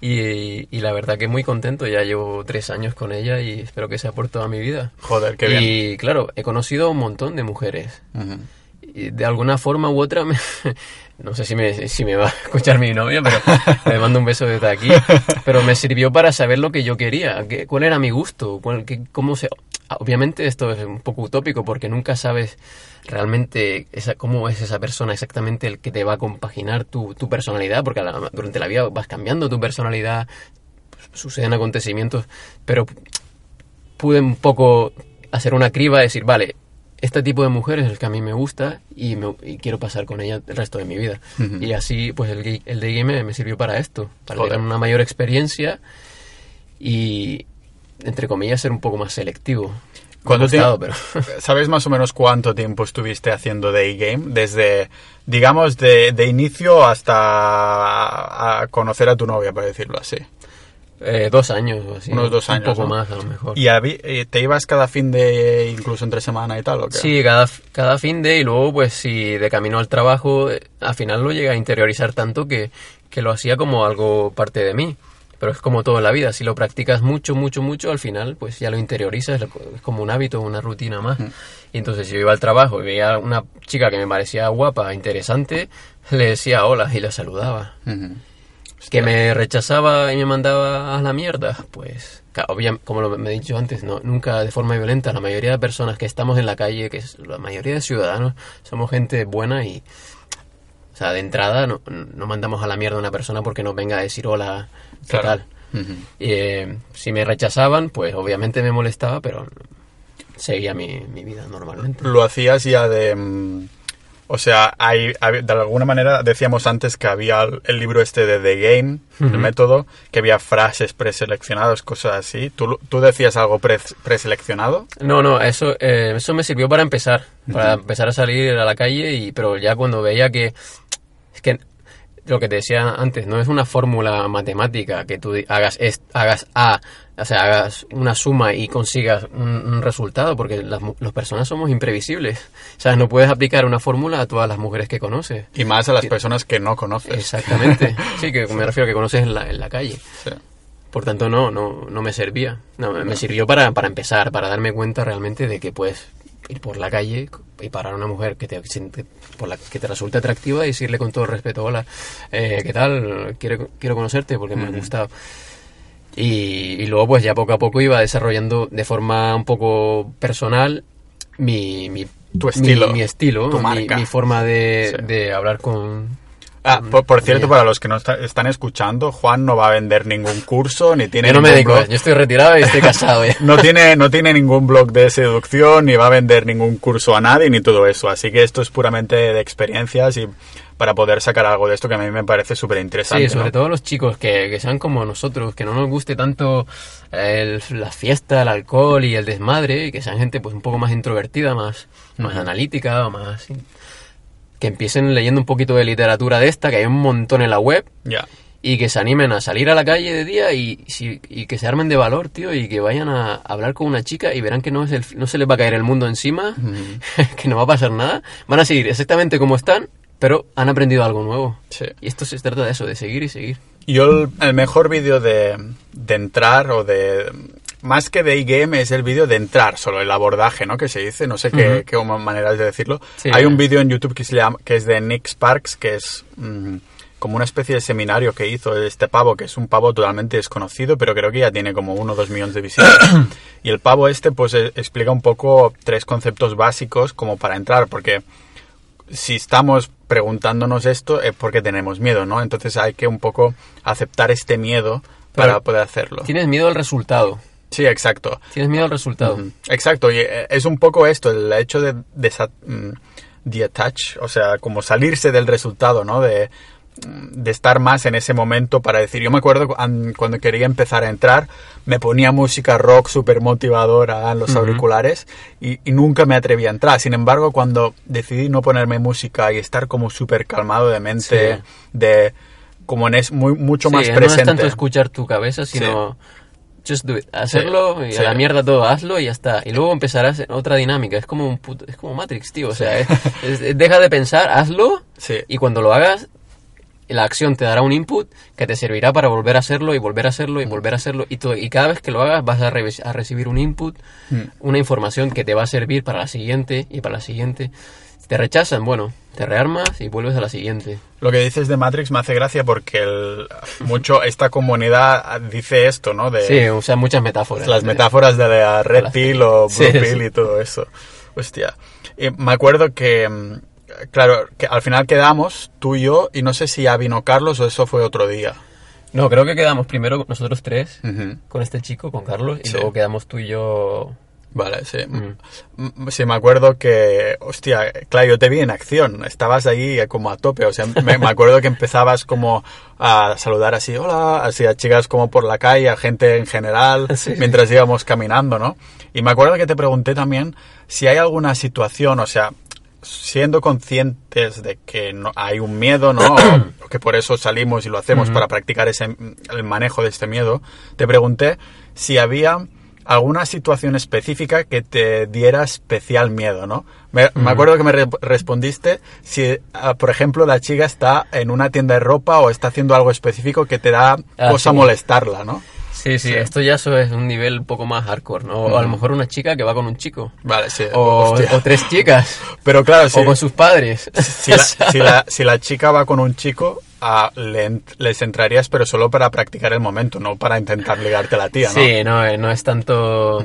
Y, y la verdad que muy contento, ya llevo tres años con ella y espero que sea por toda mi vida. Joder, qué y bien. claro, he conocido a un montón de mujeres. De alguna forma u otra, me- [LAUGHS] no sé si me, si me va a escuchar mi novia, pero le mando un beso desde aquí. Pero me sirvió para saber lo que yo quería, que- cuál era mi gusto, cuál- qué- cómo se... Obviamente esto es un poco utópico porque nunca sabes realmente esa, cómo es esa persona exactamente el que te va a compaginar tu, tu personalidad, porque durante la vida vas cambiando tu personalidad, suceden acontecimientos, pero pude un poco hacer una criba, decir, vale, este tipo de mujer es el que a mí me gusta y, me- y quiero pasar con ella el resto de mi vida. Y así, pues el, el day game me, me sirvió para esto, para Joder. tener una mayor experiencia y, entre comillas, ser un poco más selectivo. ¿Cuánto costado, tiempo- pero... [LAUGHS] ¿Sabes más o menos cuánto tiempo estuviste haciendo Day Game? Desde, digamos, de, de inicio hasta a conocer a tu novia, por decirlo así. Eh, dos años o así. Unos dos años, Un poco ¿no? más, a lo mejor. ¿Y eh, te ibas cada fin de, incluso entre semana y tal? ¿o qué? Sí, cada, cada fin de y luego pues si de camino al trabajo eh, al final lo llega a interiorizar tanto que, que lo hacía como algo parte de mí. Pero es como todo en la vida, si lo practicas mucho, mucho, mucho, al final pues ya lo interiorizas, es como un hábito, una rutina más. Y entonces si yo iba al trabajo y veía a una chica que me parecía guapa, interesante, le decía hola y la saludaba. Que me rechazaba y me mandaba a la mierda, pues, como lo, me he dicho antes, no, nunca de forma violenta. La mayoría de personas que estamos en la calle, que es la mayoría de ciudadanos, somos gente buena y, o sea, de entrada no, no mandamos a la mierda a una persona porque nos venga a decir hola, ¿qué Claro. tal? Ujú. Y, eh, si me rechazaban, pues obviamente me molestaba, pero seguía mi, mi vida normalmente. Lo hacías ya de... O sea, hay, de alguna manera decíamos antes que había el, el libro este de The Game, el método, que había frases preseleccionadas, cosas así. ¿Tú, tú decías algo pre- preseleccionado? No, no, eso, eh, eso me sirvió para empezar, para empezar a salir a la calle, y, pero ya cuando veía que, es que lo que te decía antes, no es una fórmula matemática que tú hagas, es- hagas A, o sea, hagas una suma y consigas un, un resultado, porque las, las personas somos imprevisibles. O sea, no puedes aplicar una fórmula a todas las mujeres que conoces. Y más a las personas que no conoces. Exactamente. [LAUGHS] Sí, que me refiero a que conoces en la, en la calle. Sí. Por tanto, no, no, no me servía. No, me- me sirvió para, para empezar, para darme cuenta realmente de que puedes ir por la calle y parar a una mujer que te, por la, que te resulte atractiva y decirle con todo respeto, hola, eh, ¿qué tal? Quiero, quiero conocerte porque me ha gustado. Y, y luego pues ya poco a poco iba desarrollando de forma un poco personal mi, mi, Tu estilo, mi, mi estilo, tu mi- marca. mi, forma de, Sí. de hablar con, Ah, por, por cierto, para los que no está- están escuchando, Juan no va a vender ningún curso, ni tiene Yo no me dedico, blog- yo estoy retirado y estoy casado ya. [LAUGHS] no tiene, no tiene ningún blog de seducción, ni va a vender ningún curso a nadie, ni todo eso. Así que esto es puramente de experiencias y para poder sacar algo de esto que a mí me parece súper interesante. Sí, sobre todo los chicos que, que sean como nosotros, que no nos guste tanto el- la fiesta, el alcohol y el desmadre, y que sean gente pues un poco más introvertida, más, más analítica, más... Que empiecen leyendo un poquito de literatura de esta, que hay un montón en la web, Ya. y que se animen a salir a la calle de día y que se armen de valor, tío, y que vayan a hablar con una chica y verán que no, es el, no se les va a caer el mundo encima, [LAUGHS] que no va a pasar nada. Van a seguir exactamente como están, pero han aprendido algo nuevo. Sí. Y esto se trata de eso, de seguir y seguir. Yo el, el mejor vídeo de, de entrar o de... Más que de e-game es el vídeo de entrar, solo el abordaje, ¿no? Que se dice, no sé qué, qué maneras de decirlo. Sí. Hay un vídeo en YouTube que, se llama, que es de Nick Sparks, que es mm, como una especie de seminario que hizo este pavo, que es un pavo totalmente desconocido, pero creo que ya tiene como uno o dos millones de visitas. [COUGHS] y el pavo este, pues, eh, explica un poco tres conceptos básicos como para entrar, porque si estamos preguntándonos esto es porque tenemos miedo, ¿no? Entonces hay que un poco aceptar este miedo para Pero poder hacerlo. Tienes miedo al resultado. Sí, exacto. Tienes miedo al resultado. Exacto, y eh, es un poco esto, el hecho de desa- mm, detach, o sea, como salirse del resultado, ¿no? De, de estar más en ese momento para decir, yo me acuerdo cu- an- cuando quería empezar a entrar, me ponía música rock súper motivadora en los auriculares y, y nunca me atreví a entrar. Sin embargo, cuando decidí no ponerme música y estar como súper calmado de mente, Sí. de como en es muy, mucho Sí, más no presente. es tanto escuchar tu cabeza, sino just do it. Hacerlo y Sí. a la mierda todo, hazlo y ya está. Y luego empezarás en otra dinámica. Es como un puto- es como Matrix, tío. O sea, es- es- deja de pensar, hazlo y cuando lo hagas la acción te dará un input que te servirá para volver a hacerlo y volver a hacerlo y volver a hacerlo y, to- y cada vez que lo hagas vas a, re- a recibir un input, Mm. una información que te va a servir para la siguiente y para la siguiente. Si te rechazan, bueno, te rearmas y vuelves a la siguiente. Lo que dices de Matrix me hace gracia porque el- mucho esta comunidad dice esto, ¿no? De Sí, o sea, muchas metáforas. las metáforas de la Red Pill o Blue Sí, Pill sí. y todo eso. Hostia. Y me acuerdo que, mm, claro, que al final quedamos tú y yo y no sé si ya vino Carlos o eso fue otro día. No, creo que quedamos primero nosotros tres con este chico, con Carlos, y Sí. luego quedamos tú y yo. Vale, sí. Ujú. M- Sí, me acuerdo que, hostia, claro, yo te vi en acción, estabas ahí como a tope, o sea, me, me acuerdo que empezabas como a saludar así, hola, así a chicas como por la calle, a gente en general, Sí, [LAUGHS] sí. mientras íbamos caminando, ¿no? Y me acuerdo que te pregunté también si hay alguna situación, o sea, siendo conscientes de que no, hay un miedo, ¿no? [COUGHS] Que por eso salimos y lo hacemos para practicar ese, el manejo de este miedo, te pregunté si había alguna situación específica que te diera especial miedo, ¿no? Me, me acuerdo que me re- respondiste si, ah, por ejemplo, la chica está en una tienda de ropa o está haciendo algo específico que te da Ah, cosa sí. molestarla, ¿no? Sí, sí, esto ya es un nivel un poco más hardcore, ¿no? O a lo mejor una chica que va con un chico. Vale, sí. O, tres chicas. Pero claro, sí. O con sus padres. si la, [LAUGHS] si, la, si la chica va con un chico, le les entrarías, pero solo para practicar el momento, no para intentar ligarte a la tía, ¿no? Sí, no, eh, no es tanto...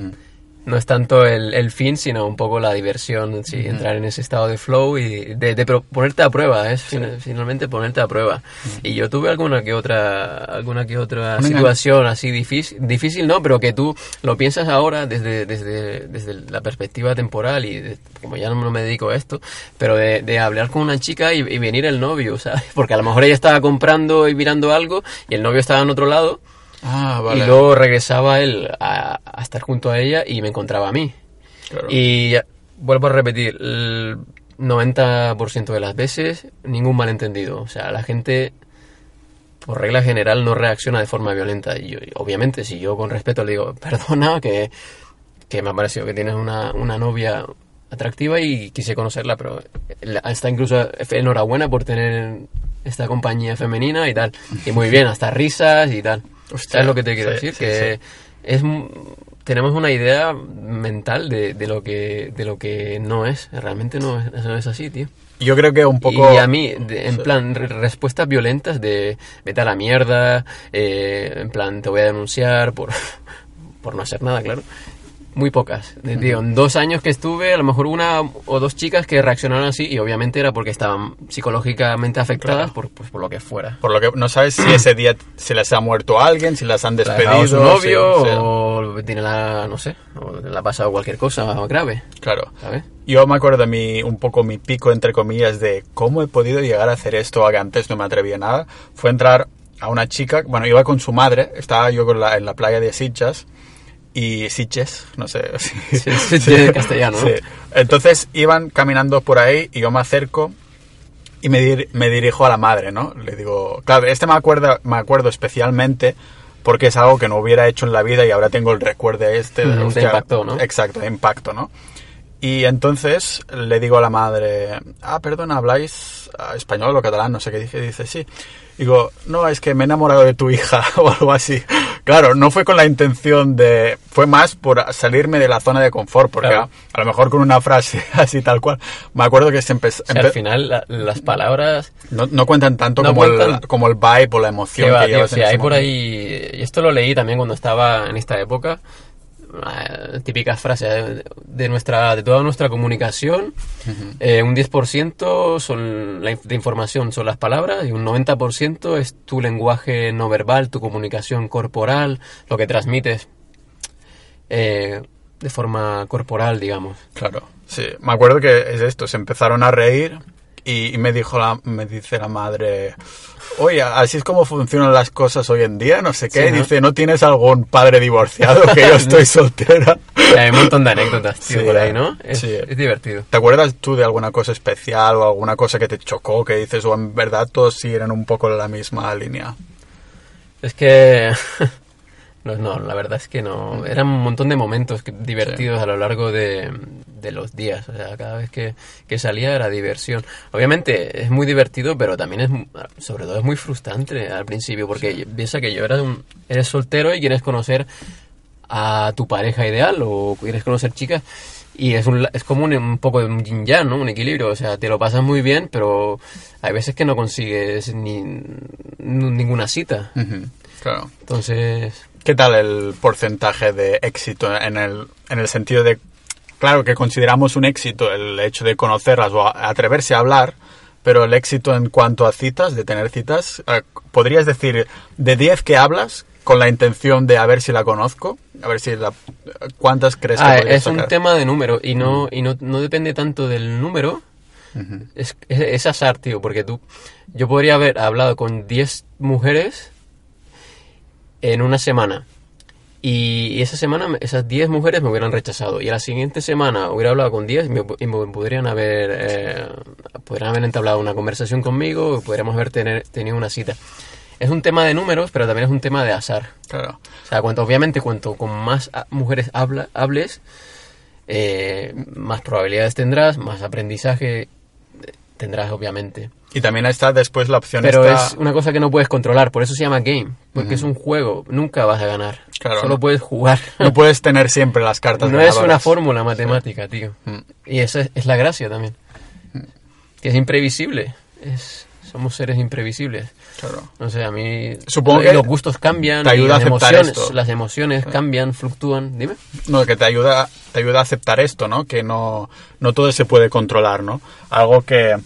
No es tanto el, el fin, sino un poco la diversión, sí, entrar en ese estado de flow y de, de ponerte a prueba, es fin- finalmente ponerte a prueba. Y yo tuve alguna que otra, alguna que otra situación así difícil, difícil no, pero que tú lo piensas ahora desde, desde, desde la perspectiva temporal y de- como ya no me dedico a esto, pero de, de hablar con una chica y, y venir el novio, ¿sabes? [LAUGHS] Porque a lo mejor ella estaba comprando y mirando algo y el novio estaba en otro lado Ah, vale. y luego regresaba él a, a estar junto a ella y me encontraba a mí. Claro. Y vuelvo a repetir, el 90% de las veces ningún malentendido. O sea, la gente, por regla general, no reacciona de forma violenta. Y yo- obviamente, si yo con respeto le digo, [LAUGHS] perdona, que, que me ha parecido que tienes una, una novia atractiva y quise conocerla, pero está incluso enhorabuena por tener esta compañía femenina y tal. Y muy bien, hasta risas y tal. Hostia, ¿Sabes lo que te quiero sí, decir? sí, que es tenemos una idea mental de, de lo que de lo que no es realmente no es, no es así tío. Yo creo que un poco... y a mí de- en plan re- respuestas violentas de vete a la mierda eh, en plan te voy a denunciar por [LAUGHS] por no hacer nada claro muy pocas. Digo, en dos años que estuve, a lo mejor una o dos chicas que reaccionaron así y obviamente era porque estaban psicológicamente afectadas Claro. por, pues, por lo que fuera. Por lo que no sabes si ese día se les ha muerto alguien, si las han La ha despedido. dejado su novio sí. o tiene la, no sé, o le ha pasado cualquier cosa grave, Claro. ¿sabes? Yo me acuerdo de mi, un poco mi pico, entre comillas, de cómo he podido llegar a hacer esto, que antes no me atrevía a nada. Fue entrar a una chica, bueno, iba con su madre, estaba yo con la- en la playa de Sitges, y Sitges, no sé. [LAUGHS] si- Sí, Sitges en castellano, ¿no? Sí. Entonces iban caminando por ahí y yo me acerco y me, dir- me dirijo a la madre, ¿no? Le digo, claro, este me acuerdo, me acuerdo especialmente porque es algo que no hubiera hecho en la vida y ahora tengo el recuerdo este. Te hostia, impactó, ¿no? Exacto, de impacto, ¿no? Y entonces le digo a la madre, ah, perdona, ¿habláis ah, español o catalán? No sé qué dije. Dice, sí. Digo, no, es que me he enamorado de tu hija [LAUGHS] o algo así. Claro, no fue con la intención de... Fue más por salirme de la zona de confort, porque Claro. a, a lo mejor con una frase [LAUGHS] así tal cual. Me acuerdo que se empezó... O sea, al final la- las palabras no, no cuentan tanto No como, El, cuentan. como el vibe o la emoción que va, tío, si ese hay por momento. ahí, y esto lo leí también cuando estaba en esta época, típicas frases de, de nuestra de toda nuestra comunicación. Eh, un 10% son la de información son las palabras y un 90% es tu lenguaje no verbal tu comunicación corporal lo que transmites eh, de forma corporal digamos. Claro, sí. Me acuerdo que es esto, se empezaron a reír y, y me dijo la, me dice la madre, oye, así es como funcionan las cosas hoy en día, no sé qué. Sí, ¿no? Dice, ¿no tienes algún padre divorciado? Que yo [LAUGHS] estoy soltera. Hay un montón de anécdotas tío, Sí, por ahí no es, sí. es divertido ¿Te acuerdas tú de alguna cosa especial o alguna cosa que te chocó que dices, o en verdad todos siguen un poco en la misma línea? Es que... [LAUGHS] No, no, la verdad es que no. Eran un montón de momentos divertidos a lo largo de, de los días. O sea, cada vez que, que salía era diversión. Obviamente es muy divertido, pero también es, sobre todo es muy frustrante al principio, porque piensa que yo era un, eres soltero y quieres conocer a tu pareja ideal o quieres conocer chicas. Y es, un, es como un, un poco de un yin yang, ¿no? Un equilibrio. O sea, te lo pasas muy bien, pero hay veces que no consigues ni, ninguna cita. Ujú, Claro. Entonces, ¿Qué tal el porcentaje de éxito en el, en el sentido de, claro que consideramos un éxito el hecho de conocerlas o atreverse a hablar, pero el éxito en cuanto a citas, de tener citas, eh, podrías decir, de 10 que hablas con la intención de a ver si la conozco, a ver si la... ¿Cuántas crees que Ah, es un tema de número y no y no, no depende tanto del número. Es, es, es azar, tío, porque tú... Yo podría haber hablado con 10 mujeres en una semana. Y, esa semana esas 10 mujeres me hubieran rechazado. Y a la siguiente semana hubiera hablado con 10 y me, y me podrían haber... eh, podrían haber entablado una conversación conmigo, podríamos haber tener, tenido una cita. Es un tema de números, pero también es un tema de azar. Claro. O sea, cuanto, obviamente, cuanto con más mujeres habla, hables, eh, más probabilidades tendrás, más aprendizaje eh, tendrás, obviamente. Y también está después la opción Pero esta- es una cosa que no puedes controlar, por eso se llama game, porque es un juego, nunca vas a ganar, Claro, solo no. puedes jugar. No puedes tener siempre las cartas [LAUGHS] No es una fórmula matemática, tío. Mm. Y esa es, es la gracia también. Que es imprevisible. Es, somos seres imprevisibles. Claro. No sé, a mí... Supongo que los gustos cambian, te ayuda las a aceptar emociones, esto. las emociones cambian, fluctúan. Dime. No, que te ayuda, te ayuda a aceptar esto, ¿no? Que no, no todo se puede controlar, ¿no? Algo que,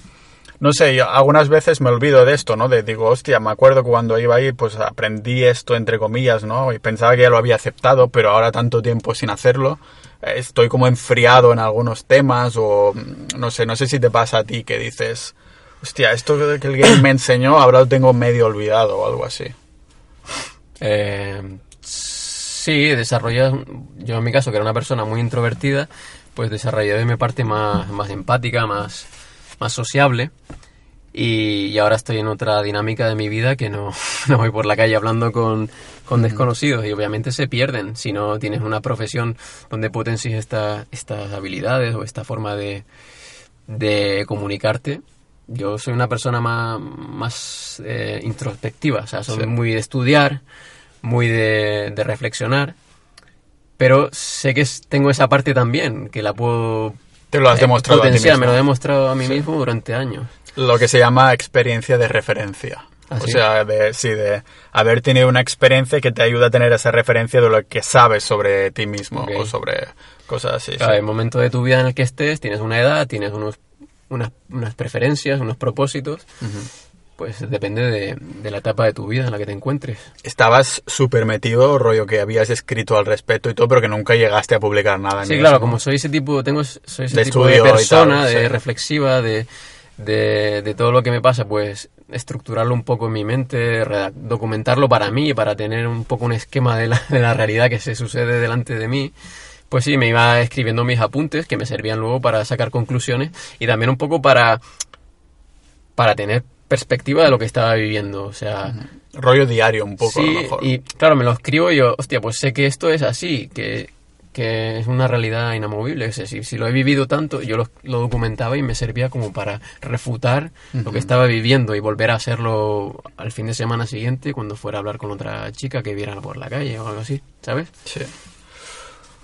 no sé, yo algunas veces me olvido de esto, ¿no? De digo, hostia, me acuerdo cuando iba ahí, pues aprendí esto, entre comillas, ¿no? Y pensaba que ya lo había aceptado, pero ahora tanto tiempo sin hacerlo, eh, estoy como enfriado en algunos temas o, mm, no sé, no sé si te pasa a ti que dices, hostia, esto que el game me enseñó, ahora lo tengo medio olvidado o algo así. Eh, sí, desarrollas, yo en mi caso, que era una persona muy introvertida, pues desarrollé mi parte más, más empática, más, más sociable. Y, y ahora estoy en otra dinámica de mi vida que no, [LAUGHS] no voy por la calle hablando con, con desconocidos y obviamente se pierden si no tienes una profesión donde potencies esta, estas habilidades o esta forma de, de comunicarte. Yo soy una persona más, más eh, introspectiva, o sea, soy Sí. muy de estudiar, muy de, de reflexionar, pero sé que tengo esa parte también, que la puedo Te lo has eh, demostrado a ti mismo. me lo he demostrado a mí mismo durante años. Lo que se llama experiencia de referencia. ¿Ah, o sea, de, sí, de haber tenido una experiencia que te ayuda a tener esa referencia de lo que sabes sobre ti mismo o sobre cosas así. Claro, sí. el momento de tu vida en el que estés, tienes una edad, tienes unos, unas, unas preferencias, unos propósitos, pues depende de, de la etapa de tu vida en la que te encuentres. Estabas súper metido, rollo que habías escrito al respecto y todo, pero que nunca llegaste a publicar nada. Sí, claro, eso, ¿no? como soy ese tipo, tengo, soy ese De tipo de tal, persona, de sí. reflexiva, de, de, de todo lo que me pasa, pues estructurarlo un poco en mi mente, documentarlo para mí, para tener un poco un esquema de la, de la realidad que se sucede delante de mí. Pues sí, me iba escribiendo mis apuntes que me servían luego para sacar conclusiones y también un poco para, para tener perspectiva de lo que estaba viviendo. O sea, Rollo diario un poco, a lo Sí, mejor. y claro, me lo escribo y yo, hostia, pues sé que esto es así, que, que es una realidad inamovible. O sea, si, si lo he vivido tanto, yo lo, lo documentaba y me servía como para refutar lo que estaba viviendo y volver a hacerlo al fin de semana siguiente cuando fuera a hablar con otra chica que viera por la calle o algo así, ¿sabes? Sí.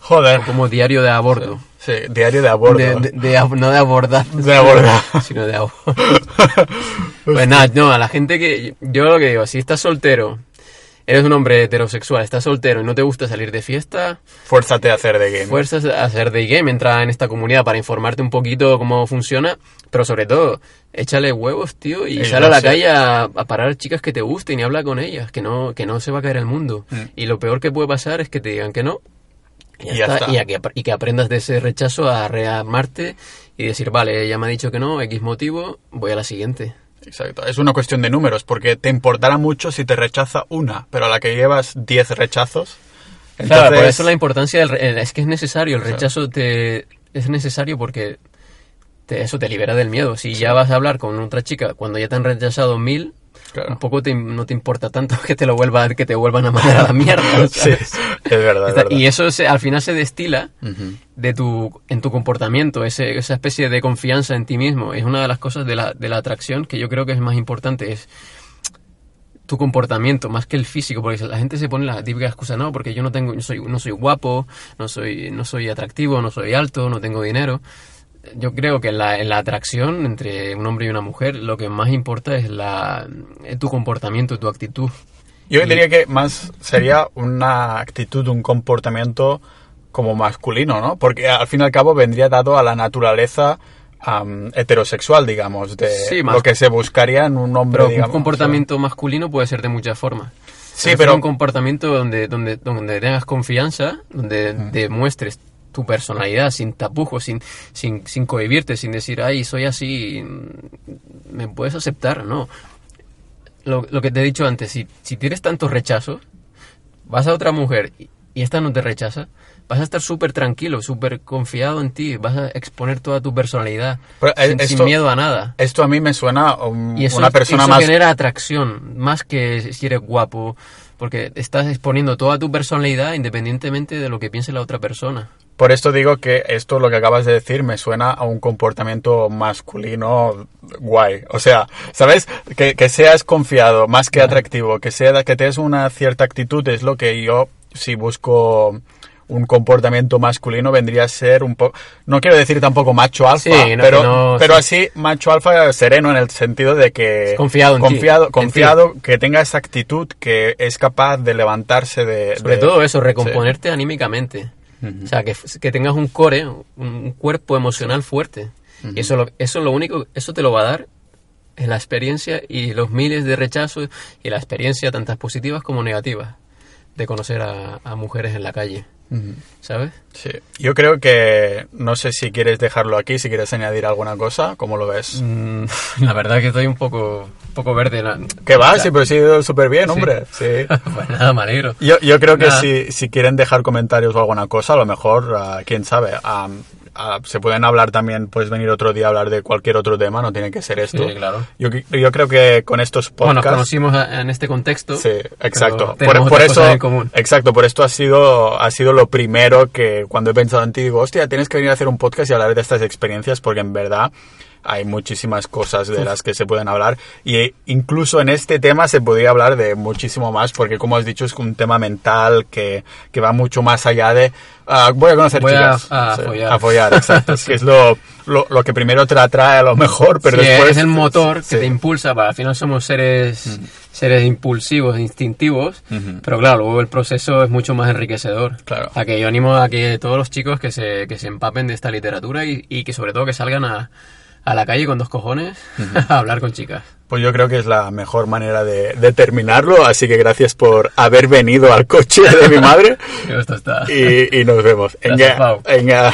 Joder. Como diario de aborto. Sí, diario de aborto. De, de- de no de abordar. De abordar. [LAUGHS] Sino de aborto. pues nada, no, a la gente que... Yo lo que digo, si estás soltero, eres un hombre heterosexual, estás soltero y no te gusta salir de fiesta, Fuérzate a hacer de game. fuerzas a hacer day game, entra en esta comunidad para informarte un poquito cómo funciona, pero sobre todo, échale huevos, tío, y Y sal no a la sé. calle a, a parar chicas que te gusten y habla con ellas, que no, que no se va a caer el mundo. Mm. Y lo peor que puede pasar es que te digan que no. Y ya, Y ya está, está. Y, a que, y que aprendas de ese rechazo a reamarte y decir, vale, ella me ha dicho que no, X motivo, voy a la siguiente. Exacto. Es una cuestión de números, porque te importará mucho si te rechaza una, pero a la que llevas 10 rechazos. Claro, por entonces- eso la importancia del re- es que es necesario, el rechazo te es necesario porque te- eso te libera del miedo. Si ya vas a hablar con otra chica cuando ya te han rechazado mil, Claro. un poco te- no te importa tanto [LAUGHS] que te lo vuelva, que te vuelvan a mandar a la mierda. [LAUGHS] Sí, es verdad, es verdad. y eso se- al final se destila de tu, en tu comportamiento, ese- esa especie de confianza en ti mismo. Es una de las cosas de la, de la atracción que yo creo que es más importante, es tu comportamiento más que el físico, porque la gente se pone la típica excusa, no, porque yo no tengo, no soy, no soy guapo, no soy, no soy atractivo, no soy alto, no tengo dinero. Yo creo que en la, en la atracción entre un hombre y una mujer lo que más importa es la, eh, tu comportamiento, tu actitud. Yo diría que más sería una actitud, un comportamiento como masculino, ¿no? Porque al fin y al cabo vendría dado a la naturaleza am, heterosexual, digamos, de Sí, más- lo que se buscaría en un hombre, Pero digamos. un comportamiento masculino puede ser de muchas formas. Sí, pero- un comportamiento donde, donde, donde tengas confianza, donde demuestres tu personalidad sin tapujos, sin, sin, sin cohibirte, sin decir, ay, soy así, mm, me puedes aceptar, no. Lo, lo que te he dicho antes, si, si tienes tantos rechazos, vas a otra mujer y, y esta no te rechaza, vas a estar súper tranquilo, súper confiado en ti, vas a exponer toda tu personalidad, eh, sin, sin miedo a nada. Esto a mí me suena a un- Y eso, una persona eso más... genera atracción, más que si eres guapo, porque estás exponiendo toda tu personalidad independientemente de lo que piense la otra persona. Por esto digo que esto, lo que acabas de decir, me suena a un comportamiento masculino guay. O sea, ¿sabes? Que, que seas confiado, más que atractivo, que sea que tengas una cierta actitud, es lo que yo, si busco un comportamiento masculino, vendría a ser un poco... No quiero decir tampoco macho alfa, Sí, no, pero, no- pero sí. así macho alfa sereno en el sentido de que... Confiado en ti, confiado, en confiado que tenga esa actitud, que es capaz de levantarse de... Sobre de- todo eso, sí. recomponerte anímicamente. O sea, que, que tengas un core, un cuerpo emocional fuerte. Y eso, eso lo único, eso te lo va a dar en la experiencia y los miles de rechazos y la experiencia, tantas positivas como negativas, de conocer a, a mujeres en la calle. ¿Sabes? Sí, yo creo que no sé si quieres dejarlo aquí, si quieres añadir alguna cosa, ¿cómo lo ves? Mm, [LAUGHS] la verdad que estoy un poco, un poco verde. la- Que va, sí, pero sí, súper bien, hombre. Sí. [LAUGHS] pues nada, me alegro. Yo, yo creo que si, si quieren dejar comentarios o alguna cosa, a lo mejor, ah, quién sabe, ah, se pueden hablar también, puedes venir otro día a hablar de cualquier otro tema, no tiene que ser esto. Sí, claro. Yo, yo creo que con estos Bueno, nos podcasts... conocimos en este contexto. Sí, exacto. Por, eso, en común. exacto, por esto ha sido, ha sido lo primero que cuando he pensado en ti digo, hostia, tienes que venir a hacer un podcast y hablar de estas experiencias porque en verdad hay muchísimas cosas de las que se pueden hablar y incluso en este tema se podría hablar de muchísimo más porque como has dicho es un tema mental que, que va mucho más allá de ah, voy a conocer Voy a- chicas a Sí, follar. a follar exacto [LAUGHS] es que es lo, lo, lo que primero te atrae a lo mejor pero Sí, después es el motor que sí. te impulsa, para al final somos seres, seres impulsivos, instintivos, pero claro, luego el proceso es mucho más enriquecedor. Claro. A que yo animo a que todos los chicos que se, que se empapen de esta literatura y, y que sobre todo que salgan a, a la calle con dos cojones [LAUGHS] a hablar con chicas. Pues yo creo que es la mejor manera de, de terminarlo, así que gracias por haber venido al coche de mi madre [LAUGHS] Esto está... y, y nos vemos. Gracias, Pau. venga.